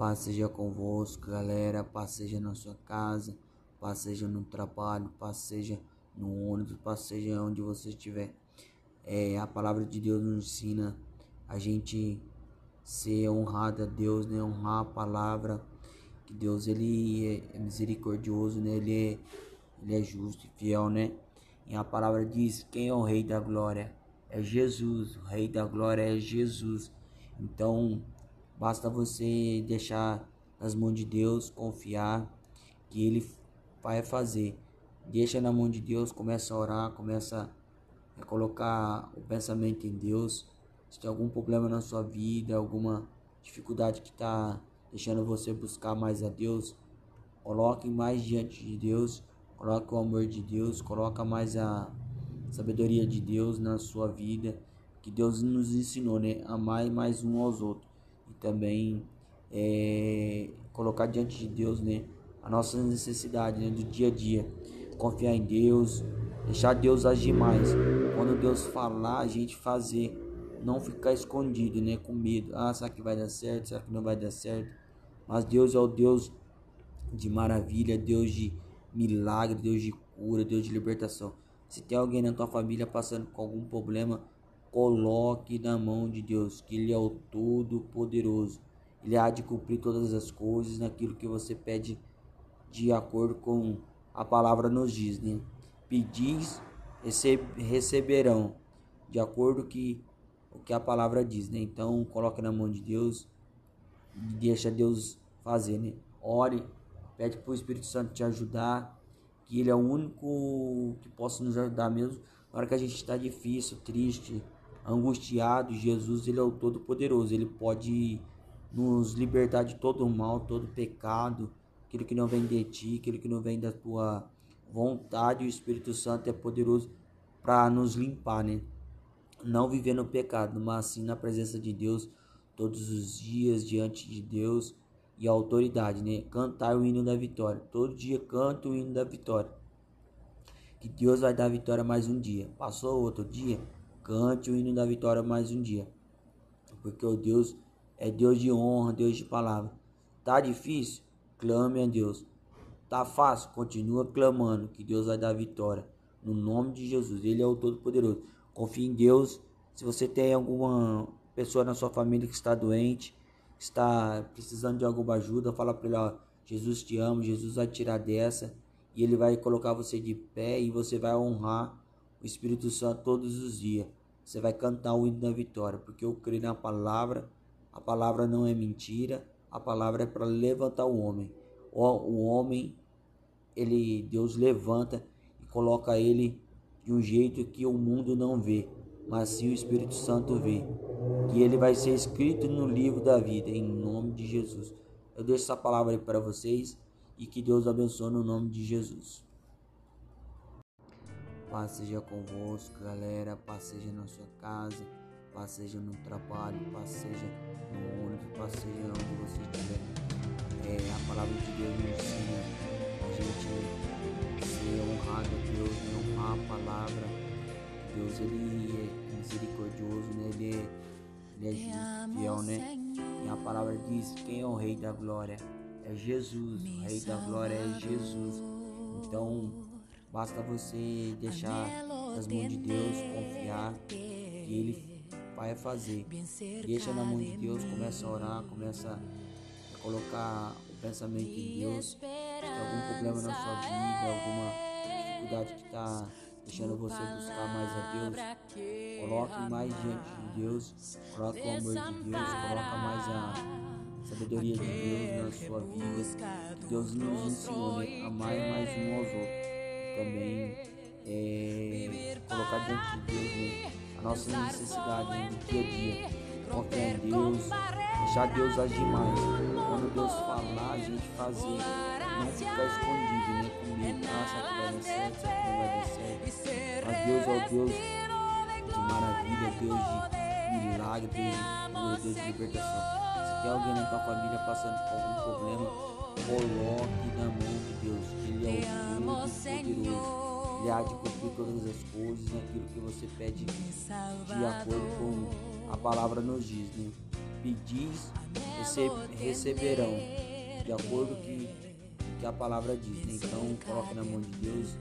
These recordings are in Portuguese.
Paz seja convosco, galera. Paz seja na sua casa. Paz seja no trabalho. Paz seja no ônibus. Paz seja onde você estiver. É, a palavra de Deus nos ensina a gente ser honrado a Deus, né? Honrar a palavra. Que Deus ele é misericordioso, né? Ele é, ele é justo e fiel, né? E a palavra diz: quem é o Rei da Glória? É Jesus. O Rei da Glória é Jesus. Então, basta você deixar nas mãos de Deus, confiar que Ele vai fazer. Deixa na mão de Deus, começa a orar, começa a colocar o pensamento em Deus. Se tem algum problema na sua vida, alguma dificuldade que está deixando você buscar mais a Deus, coloque mais diante de Deus, coloque o amor de Deus, coloca mais a sabedoria de Deus na sua vida que Deus nos ensinou, né? Amar mais um aos outros também é, colocar diante de Deus, né? A nossa necessidade né? do dia a dia, confiar em Deus, deixar Deus agir mais. Quando Deus falar, a gente fazer, não ficar escondido, né? Com medo. Ah, será que vai dar certo? Será que não vai dar certo? Mas Deus é o Deus de maravilha, Deus de milagre, Deus de cura, Deus de libertação. Se tem alguém na tua família passando com algum problema, Coloque na mão de Deus, que Ele é o Todo-Poderoso. Ele há de cumprir todas as coisas naquilo que você pede de acordo com a palavra nos diz, né? Pedis, receberão, de acordo que o que a palavra diz, né? Então, coloque na mão de Deus e deixa Deus fazer, né? Ore, pede para o Espírito Santo te ajudar, que Ele é o único que possa nos ajudar mesmo na hora que a gente está difícil, triste, angustiado, Jesus ele é o todo-poderoso, ele pode nos libertar de todo o mal, todo o pecado, aquilo que não vem de ti, aquilo que não vem da tua vontade, o Espírito Santo é poderoso para nos limpar, né? Não viver no pecado, mas sim na presença de Deus todos os dias diante de Deus e a autoridade, né? Cantar o hino da vitória. Todo dia canto o hino da vitória. Que Deus vai dar vitória mais um dia. Passou outro dia, Cante o hino da vitória mais um dia. Porque o Deus é Deus de honra, Deus de palavra. Tá difícil? Clame a Deus. Tá fácil? Continua clamando que Deus vai dar vitória. No nome de Jesus. Ele é o Todo-Poderoso. Confie em Deus. Se você tem alguma pessoa na sua família que está doente, está precisando de alguma ajuda, fala para ele, ó, Jesus te ama, Jesus vai tirar dessa e ele vai colocar você de pé e você vai honrar o Espírito Santo todos os dias. Você vai cantar o hino da vitória, porque eu creio na palavra. A palavra não é mentira, a palavra é para levantar o homem. O, o homem, ele Deus levanta e coloca ele de um jeito que o mundo não vê, mas sim o Espírito Santo vê. Que ele vai ser escrito no livro da vida, em nome de Jesus. Eu deixo essa palavra aí para vocês e que Deus abençoe no nome de Jesus. Paz seja convosco, galera. Paz seja na sua casa. Paz seja no trabalho. Paz seja no ônibus. Paz seja onde você estiver. É, a palavra de Deus nos ensina a gente ser honrado a Deus, né? honrar a palavra. Deus ele é misericordioso, né? Ele é, ele é justo, fiel, né? E a palavra diz: quem é o Rei da Glória? É Jesus. O Rei da Glória é Jesus. Então Basta você deixar nas mãos de Deus, confiar que Ele vai fazer. Deixa na mão de Deus, começa a orar, começa a colocar o pensamento em Deus. Se tem algum problema na sua vida, alguma dificuldade que está deixando você buscar mais a Deus, coloque mais diante de Deus, coloque o amor de Deus, coloque mais a sabedoria de Deus na sua vida. Que Deus nos ensinou né? amar mais um aos outros também é, colocar diante de Deus né, a nossa necessidade né, do dia a dia. Confiar em Deus, deixar Deus agir mais. Quando Deus falar, a gente fazer, não ficar escondido, né? Com medo, ah, será que vai dar certo, será que não vai dar certo. Mas Deus é o Deus de maravilha, Deus de milagre, Deus de Deus de libertação. Se tem alguém na tua família passando por algum problema, coloque na mão de Deus. Ele é o poderoso. Ele há de cumprir todas as coisas naquilo que você pede de acordo com a palavra nos diz. Né? pedis, receberão, de acordo com que, que a palavra diz. Né? Então, coloque na mão de Deus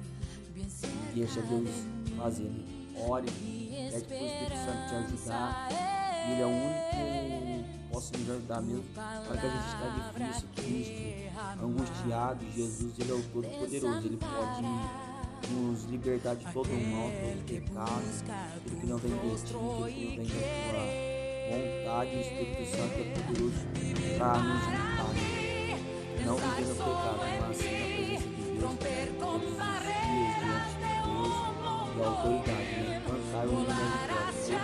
e deixa Deus fazer. Né? Ore, pede para o Espírito Santo te ajudar. Ele é o único que possa nos ajudar mesmo. Para que a gente está difícil, triste, angustiado, Jesus ele é o Todo-Poderoso. Ele pode nos libertar de todo o mal, todo o pecado, tudo que não vem de ti, tudo que não vem da tua vontade, o Espírito Santo é poderoso para nos limpar. Não viver no pecado, mas sim na presença de Deus, todos os dias de Deus e a autoridade. Né? Cantar o hino da vitória, todo dia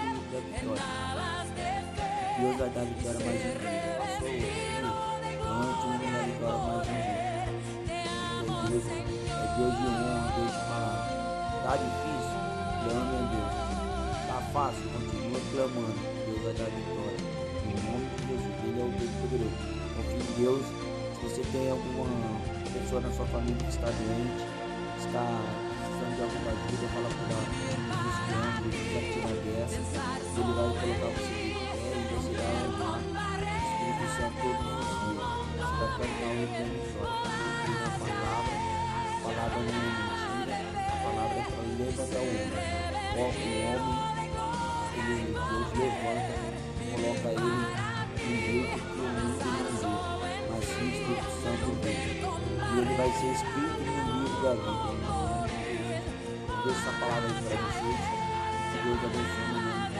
canto da vitória. Deus vai dar vitória mais um dia. Passou o o hino da vitória mais um dia. Deus, é Deus de honra, Deus de palavra. Tá difícil? Clame a Deus. Tá fácil? Continua clamando. Deus vai dar vitória. Em nome de Jesus, Ele é o Deus poderoso. Confie em Deus. Se você tem alguma pessoa na sua família que está doente, está de ajuda, fala por ela. Buscando, Ele vai tirar dessa. Ele vai colocar você de pé e você vai orar. O Espírito Santo todos os dias. Você vai cantar o hino da vitória. a palavra. A palavra não é mentira. A palavra é para levantar o homem. O homem ele, Deus levanta, coloca ele no jeito que o mundo não vê, mas sim o Espírito Santo vê. E ele vai ser escrito no livro da vida. Deus essa palavra aí para vocês. Que Deus abençoe